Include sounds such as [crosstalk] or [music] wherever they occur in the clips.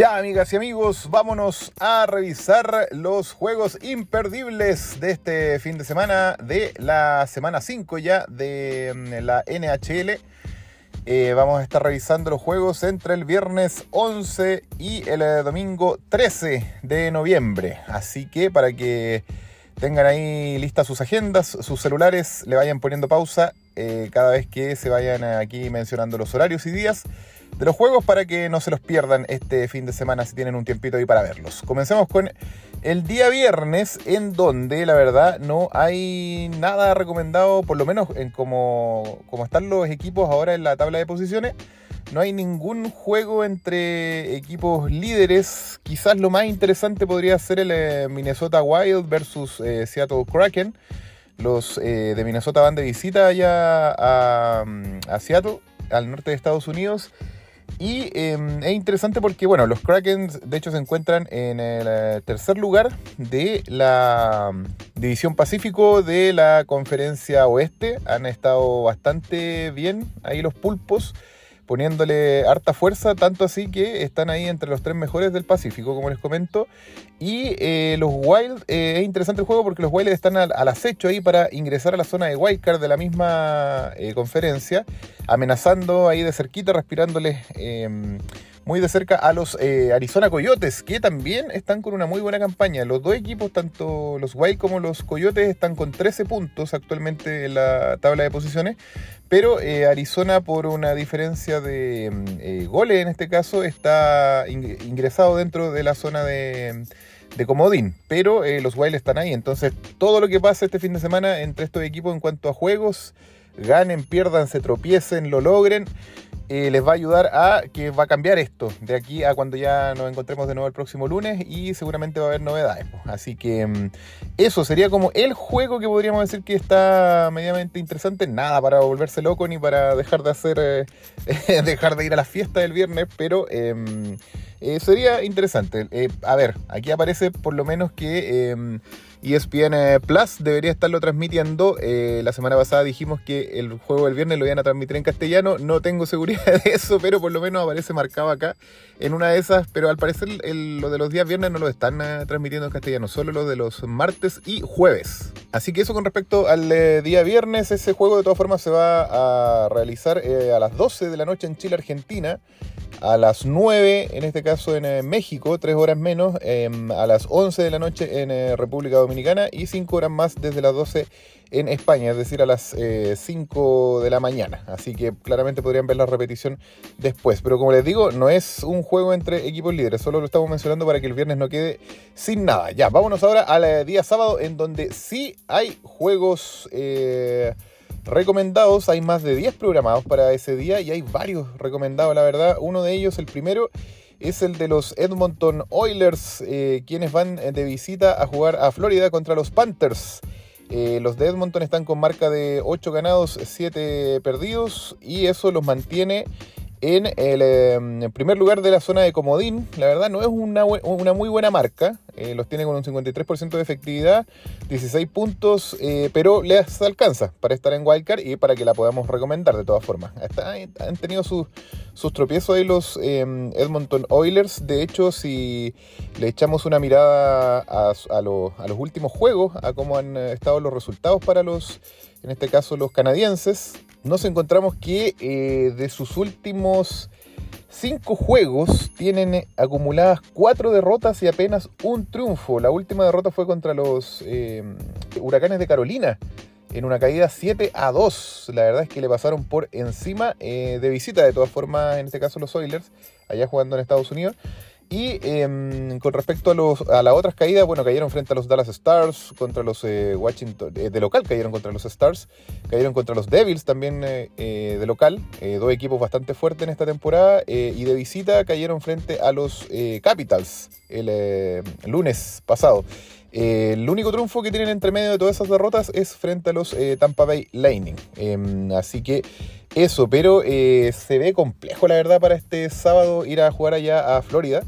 Ya, amigas y amigos, vámonos a revisar los juegos imperdibles de este fin de semana, de la semana 5 ya de mm, la NHL. Eh, vamos a estar revisando los juegos entre el viernes 11 y el eh, domingo 13 de noviembre. Así que para que tengan ahí listas sus agendas, sus celulares, le vayan poniendo pausa eh, cada vez que se vayan aquí mencionando los horarios y días de los juegos para que no se los pierdan este fin de semana si tienen un tiempito ahí para verlos. Comencemos con el día viernes en donde la verdad no hay nada recomendado, por lo menos en como, como están los equipos ahora en la tabla de posiciones. No hay ningún juego entre equipos líderes. Quizás lo más interesante podría ser el eh, Minnesota Wild versus eh, Seattle Kraken. Los eh, de Minnesota van de visita allá a, a Seattle, al norte de Estados Unidos. Y em, es interesante porque, bueno, los Kraken de hecho se encuentran en el eh, tercer lugar de la mm, División Pacífico de la Conferencia Oeste. Han estado bastante bien ahí los pulpos poniéndole harta fuerza, tanto así que están ahí entre los tres mejores del Pacífico, como les comento. Y eh, los Wild, eh, es interesante el juego porque los Wild están al, acecho ahí para ingresar a la zona de Wildcard de la misma eh, conferencia, amenazando ahí de cerquita, respirándoles em, muy de cerca a los Arizona Coyotes, que también están con una muy buena campaña. Los dos equipos, tanto los Wild como los Coyotes, están con 13 puntos actualmente en la tabla de posiciones, pero eh, Arizona, por una diferencia de mm, eh, goles en este caso, está ingresado dentro de la zona de, comodín. Pero eh, los Wild están ahí. Entonces, todo lo que pasa este fin de semana entre estos equipos en cuanto a juegos, ganen, pierdan, se tropiecen, lo logren. Les va a ayudar a que va a cambiar esto de aquí a cuando ya nos encontremos de nuevo el próximo lunes y seguramente va a haber novedades. Así que mm, eso sería como el juego que podríamos decir que está medianamente interesante. Nada para volverse loco ni para dejar de hacer, eh, [laughs] dejar de ir a la fiesta del viernes, pero em, eh, sería interesante. a ver, aquí aparece por lo menos que em, ESPN eh, Plus debería estarlo transmitiendo. Eh, la semana pasada dijimos que el juego del viernes lo iban a transmitir en castellano. No tengo [laughs] seguridad de eso, pero por lo menos aparece marcado acá en una de esas. Pero al parecer lo de los días viernes no lo están eh, transmitiendo en castellano, solo lo de los martes y jueves. Así que eso con respecto al día viernes. Ese juego de todas formas se va a realizar a las 12 de la noche en Chile, Argentina a las 9, en este caso en México, 3 horas menos, em, a las 11 de la noche en República Dominicana y 5 horas más desde las 12 en España, es decir, a las 5 de la mañana. Así que claramente podrían ver la repetición después. Pero como les digo, no es un juego entre equipos líderes, solo lo estamos mencionando para que el viernes no quede sin nada. Ya, vámonos ahora al día sábado en donde sí hay juegos... Eh, recomendados. Hay más de 10 programados para ese día y hay varios recomendados, la verdad. Uno de ellos, el primero, es el de los Edmonton Oilers, eh, quienes van de visita a jugar a Florida contra los Panthers. Eh, los de Edmonton están con marca de 8 ganados, 7 perdidos y eso los mantiene en el em, primer lugar de la zona de Comodín. La verdad no es una, una muy buena marca. Eh, los tiene con un 53% de efectividad, 16 puntos, eh, pero les alcanza para estar en Wildcard y para que la podamos recomendar de todas formas. han tenido sus, sus tropiezos ahí los em, Edmonton Oilers. De hecho, si le echamos una mirada a, a los últimos juegos, a cómo han estado los resultados para los, en este caso los canadienses, nos encontramos que eh, de sus últimos cinco juegos tienen acumuladas cuatro derrotas y apenas un triunfo. La última derrota fue contra los eh, Huracanes de Carolina en una caída 7 a 2. La verdad es que le pasaron por encima eh, de visita, de todas formas, en este caso los Oilers, allá jugando en Estados Unidos. Y em, con respecto a, los, a las otras caídas, bueno, cayeron frente a los Dallas Stars, contra los eh, Washington, eh, de local cayeron contra los Stars, cayeron contra los Devils también eh, de local, dos equipos bastante fuertes en esta temporada, y de visita cayeron frente a los Capitals el, lunes pasado. el único triunfo que tienen entre medio de todas esas derrotas es frente a los Tampa Bay Lightning. Em, así que eso, pero se ve complejo la verdad para este sábado ir a jugar allá a Florida.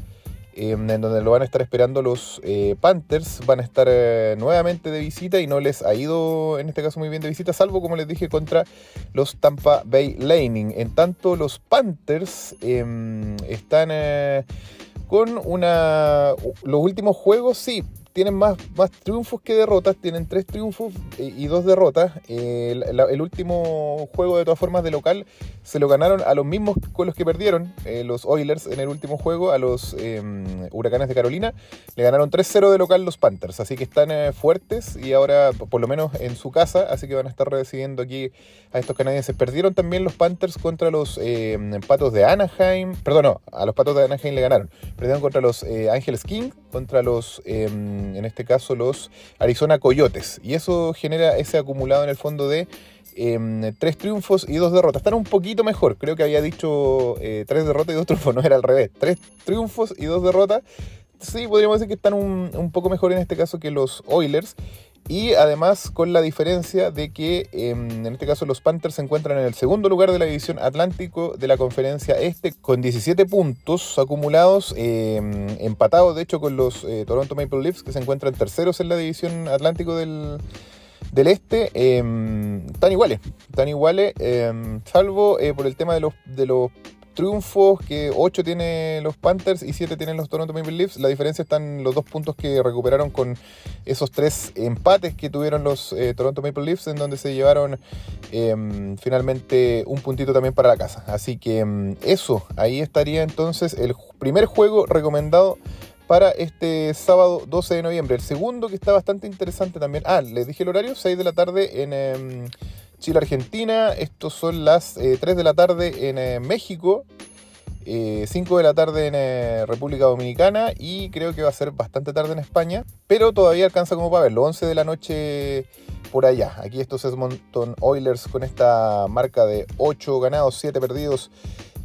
Em, en donde lo van a estar esperando los eh, Panthers. Van a estar eh, nuevamente de visita y no les ha ido en este caso muy bien de visita, salvo como les dije contra los Tampa Bay Lightning. En tanto, los Panthers em, están eh, con una... Los últimos juegos, sí, tienen más, más triunfos que derrotas, tienen tres triunfos eh, y dos derrotas. Eh, el, último juego, de todas formas, de local, se lo ganaron a los mismos con los que perdieron, eh, los Oilers en el último juego, a los em, Huracanes de Carolina. Le ganaron 3-0 de local los Panthers, así que están fuertes y ahora, por lo menos en su casa, así que van a estar recibiendo aquí a estos canadienses. Perdieron también los Panthers contra los em, Patos de Anaheim, perdón, no, a los Patos de Anaheim le ganaron. Perdieron contra los Ángeles King, contra los em, en este caso los Arizona Coyotes. Y eso genera ese acumulado en el fondo de em, tres triunfos y dos derrotas. Están un poquito mejor, creo que había dicho eh, tres derrotas y dos triunfos, [laughs] no era al revés. Tres triunfos y dos derrotas. Sí, podríamos decir que están un, un poco mejor en este caso que los Oilers. Y además con la diferencia de que em, en este caso los Panthers se encuentran en el segundo lugar de la división Atlántico de la conferencia este con 17 puntos acumulados, em, empatados de hecho con los eh, Toronto Maple Leafs que se encuentran terceros en la división Atlántico del, del este. Em, están iguales, están iguales, salvo eh, por el tema de los triunfos que 8 tiene los Panthers y 7 tienen los Toronto Maple Leafs. La diferencia está en los dos puntos que recuperaron con esos tres empates que tuvieron los eh, Toronto Maple Leafs, en donde se llevaron em, finalmente un puntito también para la casa. Así que em, eso, ahí estaría entonces el primer juego recomendado para este sábado 12 de noviembre. El segundo que está bastante interesante también. Ah, les dije el horario, 6 de la tarde en... Em, Chile, Argentina. Estos son las 3 eh, de la tarde en eh, México. 5 eh, de la tarde en República Dominicana y creo que va a ser bastante tarde en España, pero todavía alcanza como para verlo, 11 de la noche por allá. Aquí estos Edmonton Oilers con esta marca de 8 ganados, 7 perdidos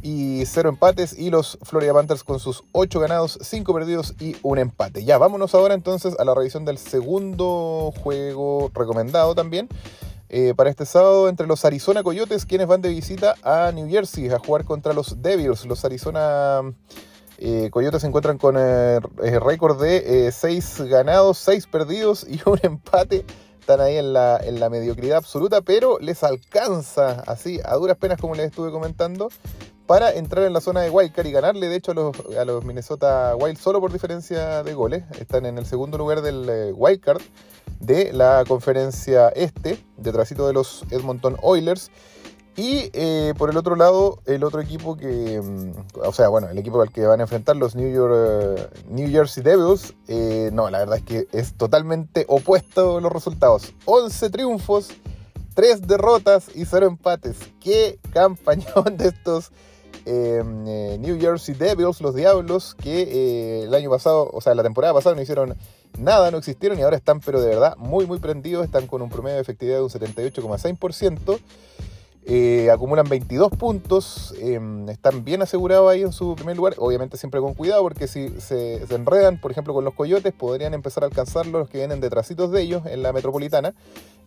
y 0 empates y los Florida Panthers con sus 8 ganados, 5 perdidos y un empate. Ya, vámonos ahora entonces a la revisión del segundo juego recomendado también. Eh, para este sábado entre los Arizona Coyotes, quienes van de visita a New Jersey a jugar contra los Devils. Los Arizona eh, Coyotes se encuentran con eh, récord de 6 ganados, 6 perdidos y un [laughs] empate. Están ahí en la, en la mediocridad absoluta, pero les alcanza, así, a duras penas como les estuve comentando, para entrar en la zona de Wildcard y ganarle, de hecho, a los, a los Minnesota Wild solo por diferencia de goles. Están en el segundo lugar del Wildcard de la conferencia este, detrásito de los Edmonton Oilers. Y eh, por el otro lado, el otro equipo que, mm, o sea, bueno, el equipo al que van a enfrentar los New, York, eh, New Jersey Devils, eh, no, la verdad es que es totalmente opuesto los resultados. 11 triunfos, 3 derrotas y 0 empates. ¡Qué campañón de estos New Jersey Devils, los Diablos, que el año pasado, o sea, la temporada pasada no hicieron nada, no existieron y ahora están, pero de verdad, muy, muy prendidos. Están con un promedio de efectividad de un 78,6%. Eh, acumulan 22 puntos, em, están bien asegurados ahí en su primer lugar, obviamente siempre con cuidado porque si se, enredan, por ejemplo, con los coyotes, podrían empezar a alcanzarlos los que vienen detrasitos de ellos en la metropolitana,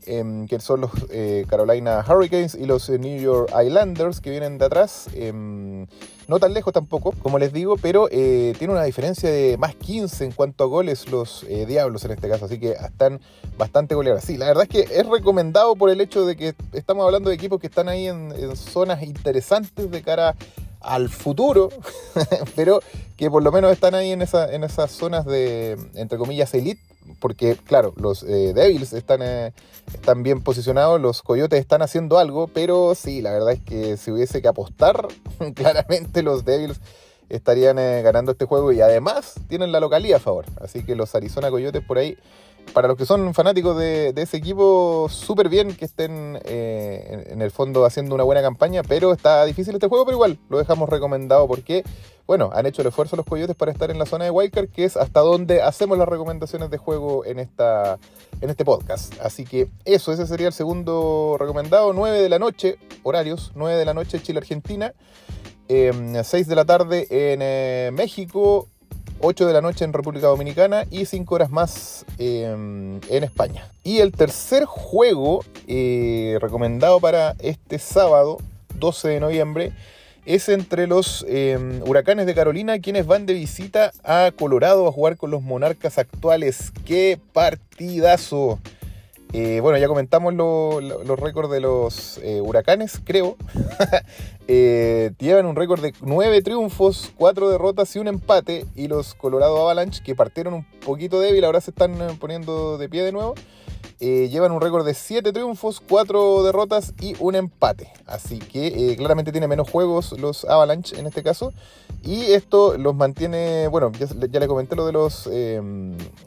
em, que son los eh, Carolina Hurricanes y los New York Islanders que vienen de atrás. Em, no tan lejos tampoco, como les digo, pero eh, tiene una diferencia de más 15 en cuanto a goles los eh, Diablos en este caso, así que están bastante goleados. Sí, la verdad es que es recomendado por el hecho de que estamos hablando de equipos que están ahí en, en zonas interesantes de cara al futuro, [laughs] pero que por lo menos están ahí en, esa, en esas zonas de, entre comillas, elite, porque claro, los eh, Devils están, eh, están bien posicionados, los Coyotes están haciendo algo, pero sí, la verdad es que si hubiese que apostar, [laughs] claramente los Devils estarían eh, ganando este juego y además tienen la localía a favor, así que los Arizona Coyotes por ahí para los que son fanáticos de, ese equipo, súper bien que estén eh, en, el fondo haciendo una buena campaña, pero está difícil este juego, pero igual lo dejamos recomendado porque, bueno, han hecho el esfuerzo los Coyotes para estar en la zona de Wildcard, que es hasta donde hacemos las recomendaciones de juego en, esta, en este podcast. Así que eso, ese sería el segundo recomendado, 9 de la noche, horarios, 9 de la noche Chile-Argentina. 6 em, de la tarde en eh, México, 8 de la noche en República Dominicana y 5 horas más em, en España. Y el tercer juego eh, recomendado para este sábado, 12 de noviembre, es entre los em, huracanes de Carolina, quienes van de visita a Colorado a jugar con los monarcas actuales. ¡Qué partidazo! Eh, bueno, ya comentamos los récords de los eh, huracanes, creo. [laughs] eh, llevan un récord de 9 triunfos, 4 derrotas y un empate. Y los Colorado Avalanche, que partieron un poquito débil, ahora se están eh, poniendo de pie de nuevo. Eh, llevan un récord de 7 triunfos, 4 derrotas y un empate. Así que claramente tiene menos juegos los Avalanche en este caso. Y esto los mantiene, bueno, ya, les comenté lo de los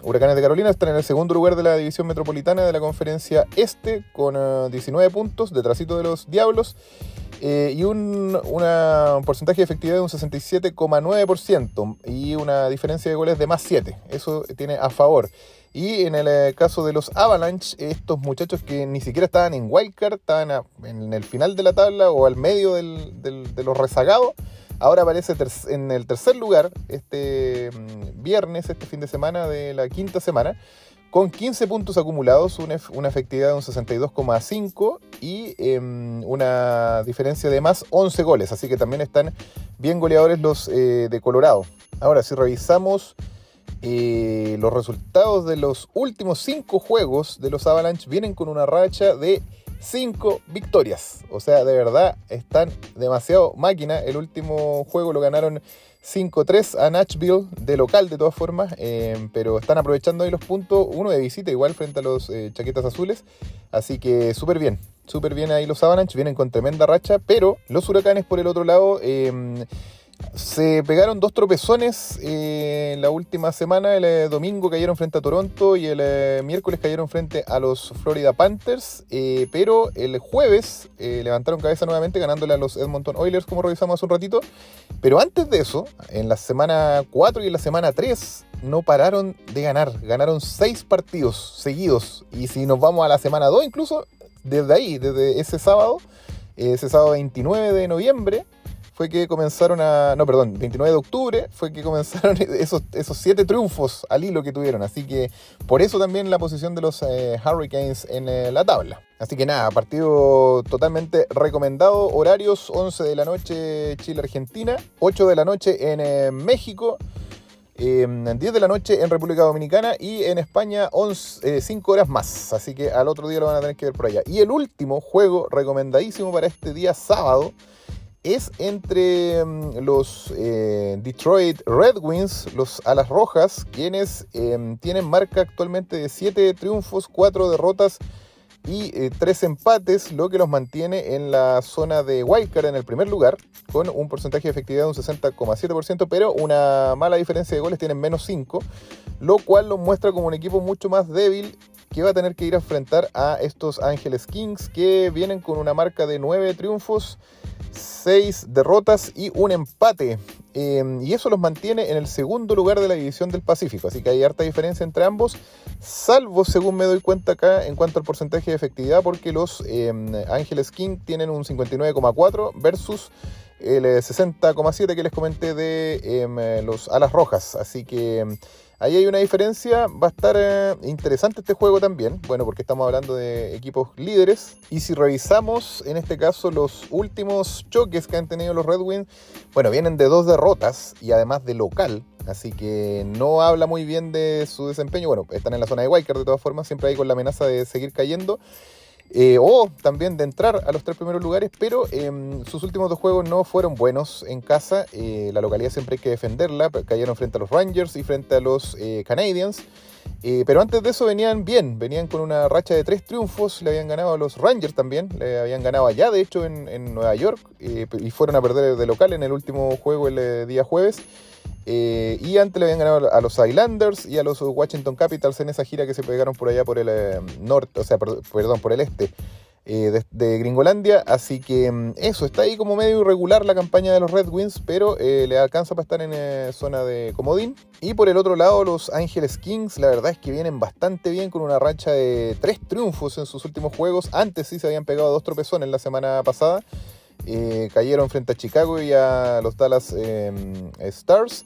Huracanes de Carolina. Están en el segundo lugar de la división metropolitana de la conferencia este con 19 puntos, detrásito de los Diablos. Eh, y un porcentaje de efectividad de un 67,9% y una diferencia de goles de más 7. Eso tiene a favor. Y en el eh, caso de los Avalanche, estos muchachos que ni siquiera estaban en wildcard, estaban en el final de la tabla o al medio de los rezagados, ahora aparece en el tercer lugar este mm, viernes, este fin de semana de la quinta semana con 15 puntos acumulados, una, efectividad de un 62,5 y em, una diferencia de más 11 goles. Así que también están bien goleadores los eh, de Colorado. Ahora, si revisamos eh, los resultados de los últimos 5 juegos de los Avalanche, vienen con una racha de 5 victorias. O sea, de verdad están demasiado máquina. El último juego lo ganaron 5-3 a Nashville de local de todas formas, eh, pero están aprovechando ahí los puntos, uno de visita igual frente a los eh, chaquetas azules, así que súper bien, súper bien ahí los Avalanche, vienen con tremenda racha, pero los huracanes por el otro lado eh, se pegaron dos tropezones eh, la última semana. El eh, domingo cayeron frente a Toronto y el eh, miércoles cayeron frente a los Florida Panthers. pero el jueves levantaron cabeza nuevamente ganándole a los Edmonton Oilers, como revisamos hace un ratito. Pero antes de eso, en la semana 4 y en la semana 3, no pararon de ganar. Ganaron seis partidos seguidos. Y si nos vamos a la semana 2, incluso desde ahí, desde ese sábado, ese sábado 29 de noviembre fue que comenzaron a. No, perdón, 29 de octubre fue que comenzaron [laughs] esos, esos siete triunfos al hilo que tuvieron. Así que por eso también la posición de los eh, Hurricanes en eh, la tabla. Así que nada, partido totalmente recomendado. Horarios 11 de la noche Chile-Argentina, 8 de la noche en eh, México. 10 de la noche en República Dominicana y en España 11, 5 horas más. Así que al otro día lo van a tener que ver por allá. Y el último juego recomendadísimo para este día sábado es entre mm, los eh, Detroit Red Wings, los Alas Rojas, quienes em, tienen marca actualmente de 7 triunfos, 4 derrotas y 3 eh, empates, lo que los mantiene en la zona de wildcard en el primer lugar, con un porcentaje de efectividad de un 60,7%, pero una mala diferencia de goles, tienen menos 5, lo cual los muestra como un equipo mucho más débil que va a tener que ir a enfrentar a estos Ángeles Kings, que vienen con una marca de 9 triunfos 6 derrotas y un empate. Em, y eso los mantiene en el segundo lugar de la división del Pacífico. Así que hay harta diferencia entre ambos, salvo según me doy cuenta acá en cuanto al porcentaje de efectividad, porque los em, Ángeles King tienen un 59,4 versus el 60,7 eh, que les comenté de em, los Alas Rojas. Así que Ahí hay una diferencia, va a estar eh, interesante este juego también, bueno, porque estamos hablando de equipos líderes. Y si revisamos en este caso los últimos choques que han tenido los Red Wings, bueno, vienen de dos derrotas y además de local, así que no habla muy bien de su desempeño. Bueno, están en la zona de Wildcard de todas formas, siempre hay con la amenaza de seguir cayendo. Eh, o también de entrar a los tres primeros lugares, pero em, sus últimos dos juegos no fueron buenos en casa. Eh, la localidad siempre hay que defenderla, cayeron frente a los Rangers y frente a los eh, Canadiens. pero antes de eso venían bien, venían con una racha de tres triunfos, le habían ganado a los Rangers también, le habían ganado allá de hecho en, en Nueva York y fueron a perder de local en el último juego el día jueves. Eh, y antes le habían ganado a los Islanders y a los Washington Capitals en esa gira que se pegaron por allá por el eh, norte, o sea, perdón, por el este eh, de, Gringolandia. Así que mm, eso, está ahí como medio irregular la campaña de los Red Wings, pero le alcanza para estar en zona de comodín. Y por el otro lado, los Angeles Kings, la verdad es que vienen bastante bien con una racha de tres triunfos en sus últimos juegos. Antes sí se habían pegado dos tropezones la semana pasada. Cayeron frente a Chicago y a los Dallas em, Stars.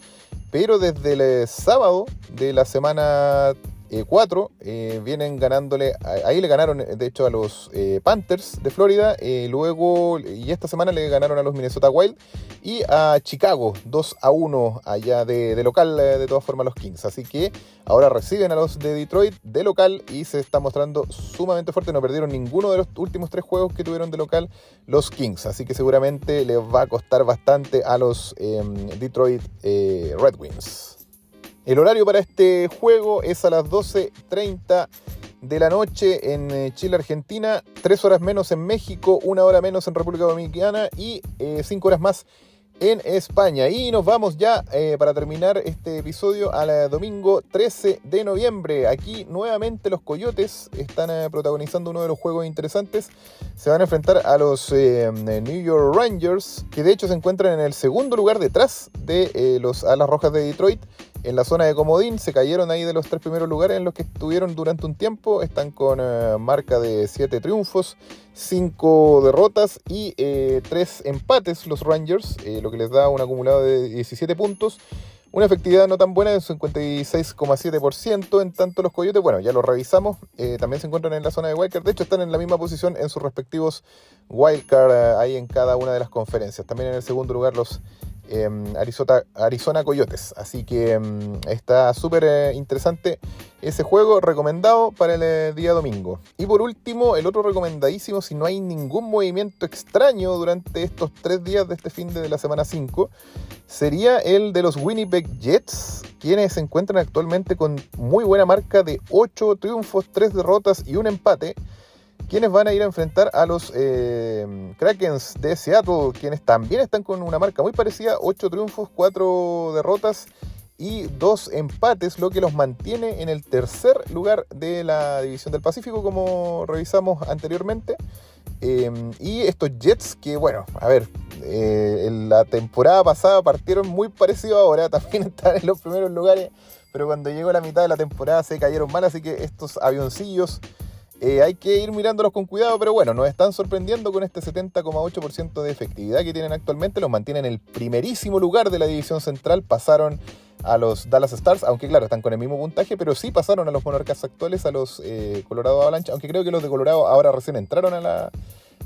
Pero desde el sábado de la semana 4 eh, vienen ganándole, ahí le ganaron de hecho a los eh, Panthers de Florida, luego y esta semana le ganaron a los Minnesota Wild y a Chicago 2 a 1 allá de, local de todas formas los Kings. Así que ahora reciben a los de Detroit de local y se está mostrando sumamente fuerte, no perdieron ninguno de los últimos tres juegos que tuvieron de local los Kings, así que seguramente les va a costar bastante a los em, Detroit Red Wings. El horario para este juego es a las 12.30 de la noche en eh, Chile, Argentina, 3 horas menos en México, 1 hora menos en República Dominicana y 5 eh, horas más en España. Y nos vamos ya eh, para terminar este episodio al domingo 13 de noviembre. Aquí nuevamente los Coyotes están protagonizando uno de los juegos interesantes. Se van a enfrentar a los New York Rangers, que de hecho se encuentran en el segundo lugar detrás de los Alas Rojas de Detroit. En la zona de Comodín se cayeron ahí de los tres primeros lugares en los que estuvieron durante un tiempo. Están con marca de 7 triunfos, 5 derrotas y 3 empates los Rangers que les da un acumulado de 17 puntos. Una efectividad no tan buena de 56,7%. En tanto, los Coyotes, bueno, ya lo revisamos, eh, también se encuentran en la zona de Wildcard. De hecho, están en la misma posición en sus respectivos Wildcard eh, ahí en cada una de las conferencias. También en el segundo lugar, los Em, Arizona, Coyotes. Así que em, está súper eh, interesante ese juego, recomendado para el eh, día domingo. Y por último, el otro recomendadísimo, si no hay ningún movimiento extraño durante estos tres días de este fin de la semana 5, sería el de los Winnipeg Jets, quienes se encuentran actualmente con muy buena marca de 8 triunfos, 3 derrotas y un empate quienes van a ir a enfrentar a los eh, Krakens de Seattle, quienes también están con una marca muy parecida, 8 triunfos, 4 derrotas y 2 empates, lo que los mantiene en el tercer lugar de la División del Pacífico, como revisamos anteriormente. Em, y estos Jets que, bueno, a ver, eh, en la temporada pasada partieron muy parecido ahora, [laughs] también están en los primeros lugares, pero cuando llegó la mitad de la temporada se cayeron mal, así que estos avioncillos eh, hay que ir mirándolos con cuidado, pero bueno, nos están sorprendiendo con este 70,8% de efectividad que tienen actualmente. Los mantienen en el primerísimo lugar de la división central. Pasaron a los Dallas Stars, aunque claro, están con el mismo puntaje, pero sí pasaron a los monarcas actuales, a los eh, Colorado Avalanche, aunque creo que los de Colorado ahora recién entraron a la,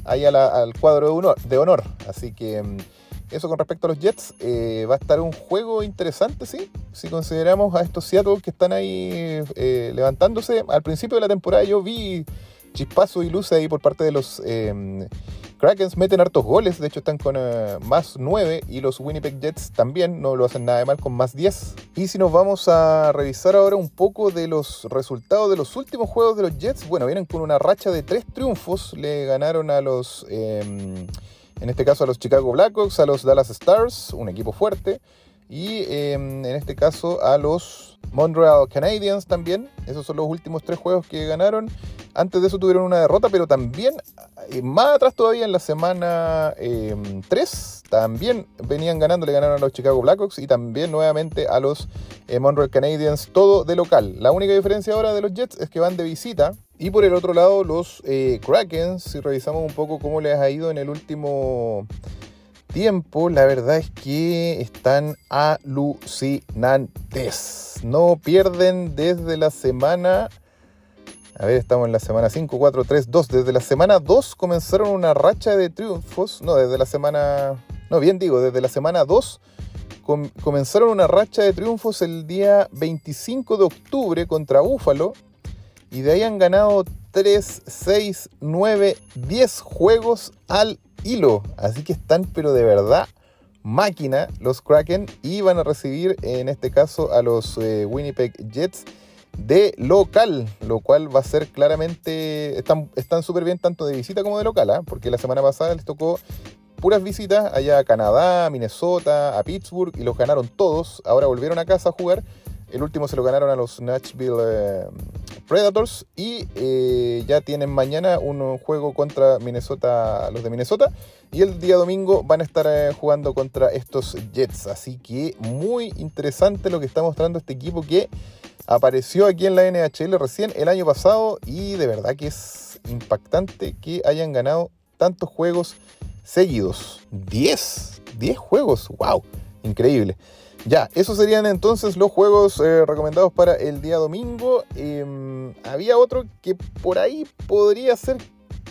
ahí al cuadro de honor, de honor. Así que... Eso con respecto a los Jets. Eh, va a estar un juego interesante, sí. Si consideramos a estos Seattle que están ahí eh, levantándose. Al principio de la temporada yo vi chispazo y luces ahí por parte de los eh. Meten hartos goles. De hecho están con más 9. Y los Winnipeg Jets también no lo hacen nada de mal con más 10. Y si nos vamos a revisar ahora un poco de los resultados de los últimos juegos de los Jets. Bueno, vienen con una racha de 3 triunfos. Le ganaron a los en este caso a los Chicago Blackhawks, a los Dallas Stars, un equipo fuerte, y em, en este caso a los Montreal Canadiens también. Esos son los últimos tres juegos que ganaron. Antes de eso tuvieron una derrota, pero también eh, más atrás todavía en la semana 3 em, también venían ganando, le ganaron a los Chicago Blackhawks y también nuevamente a los eh, Montreal Canadiens, todo de local. La única diferencia ahora de los Jets es que van de visita y por el otro lado, los eh, si revisamos un poco cómo les ha ido en el último tiempo, la verdad es que están alucinantes. No pierden desde la semana... A ver, estamos en la semana 5, 4, 3, 2. Desde la semana 2 comenzaron una racha de triunfos. No, desde la semana... No, bien digo, desde la semana 2 comenzaron una racha de triunfos el día 25 de octubre contra Búfalo y de ahí han ganado 3, 6, 9, 10 juegos al hilo. Así que están, pero de verdad, máquina los Kraken. Y van a recibir, en este caso, a los eh, Winnipeg Jets de local. Lo cual va a ser claramente. Están súper bien tanto de visita como de local. ¿ah? Porque la semana pasada les tocó puras visitas allá a Canadá, a Minnesota, a Pittsburgh. Y los ganaron todos. Ahora volvieron a casa a jugar. El último se lo ganaron a los Nashville eh, Predators y eh, ya tienen mañana un juego contra Minnesota, los de Minnesota. Y el día domingo van a estar eh, jugando contra estos Jets. Así que muy interesante lo que está mostrando este equipo que apareció aquí en la NHL recién el año pasado y de verdad que es impactante que hayan ganado tantos juegos seguidos. 10, 10 juegos, wow, increíble. Ya, esos serían entonces los juegos eh, recomendados para el día domingo. Em, había otro que por ahí podría ser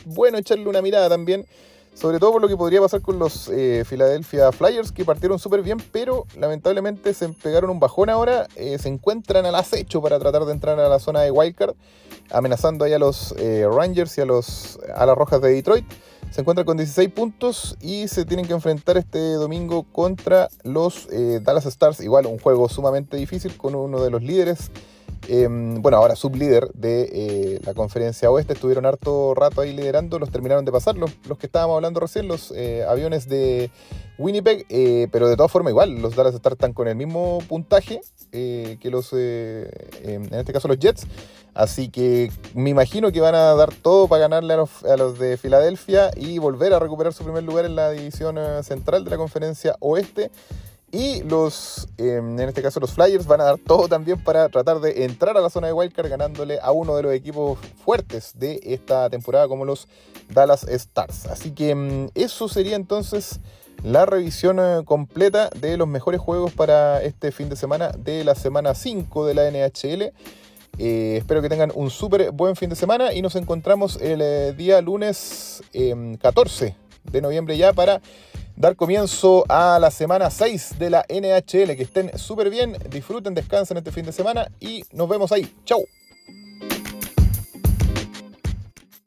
bueno echarle una mirada también. Sobre todo por lo que podría pasar con los eh, Philadelphia Flyers, que partieron súper bien, pero lamentablemente se pegaron un bajón ahora. Eh, se encuentran al acecho para tratar de entrar a la zona de Wildcard, amenazando ahí a los Rangers y a, los, a las Rojas de Detroit se encuentra con 16 puntos y se tienen que enfrentar este domingo contra los eh, Dallas Stars. Igual un juego sumamente difícil con uno de los líderes Em, bueno, ahora sublíder de eh, la conferencia oeste, estuvieron harto rato ahí liderando, los terminaron de pasar, los, que estábamos hablando recién, los eh, aviones de Winnipeg, eh, pero de todas formas igual, los Dallas Stars están con el mismo puntaje que los, em, en este caso los Jets, así que me imagino que van a dar todo para ganarle a los, a los de Filadelfia y volver a recuperar su primer lugar en la división central de la conferencia oeste. Y los, em, en este caso los Flyers, van a dar todo también para tratar de entrar a la zona de Wildcard ganándole a uno de los equipos fuertes de esta temporada como los Dallas Stars. Así que em, eso sería entonces la revisión eh, completa de los mejores juegos para este fin de semana de la semana 5 de la NHL. Eh, espero que tengan un súper buen fin de semana y nos encontramos el eh, día lunes 14 em, de noviembre ya para dar comienzo a la semana 6 de la NHL. Que estén súper bien, disfruten, descansen este fin de semana y nos vemos ahí. Chau.